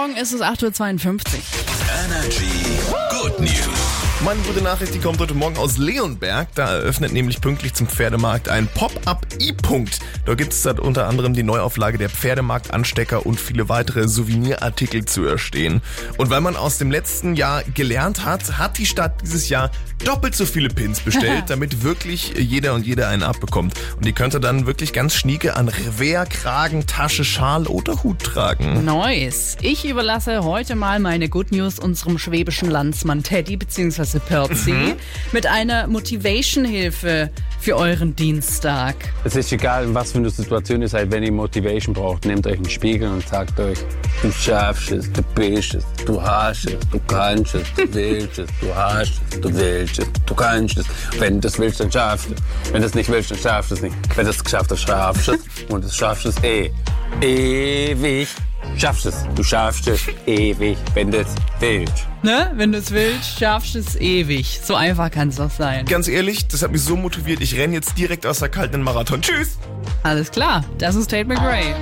Morgen, es ist 8.52 Uhr. Energy. Meine gute Nachricht, die kommt heute Morgen aus Leonberg. Da eröffnet nämlich pünktlich zum Pferdemarkt ein Pop-Up E-Punkt. Dort gibt es unter anderem die Neuauflage der Pferdemarkt-Anstecker und viele weitere Souvenirartikel zu erstehen. Und weil man aus dem letzten Jahr gelernt hat, hat die Stadt dieses Jahr doppelt so viele Pins bestellt, damit wirklich jeder und jede einen abbekommt. Und die könnte dann wirklich ganz schnieke an Revers, Kragen, Tasche, Schal oder Hut tragen. Nice. Ich überlasse heute mal meine Good News unserem schwäbischen Landsmann Teddy bzw. Perzi mit einer Motivation-Hilfe für euren Dienstag. Es ist egal, was für eine Situation ihr seid, wenn ihr Motivation braucht, nehmt euch einen Spiegel und sagt euch, du schaffst es, du bist es, du hast es, du kannst es, du willst es, du hast es, du willst es, du kannst es. Wenn du das willst, dann schaffst du es. Wenn du es nicht willst, dann schaffst du es nicht. Wenn du es geschafft hast, schaffst du es. Und das schaffst du es eh. Ewig. Schaffst es. Du schaffst es ewig, wenn du es willst. Ne? Wenn du es willst, schaffst du es ewig. So einfach kann es doch sein. Ganz ehrlich, das hat mich so motiviert. Ich renne jetzt direkt aus der kalten Marathon. Tschüss! Alles klar, das ist Tate McRae.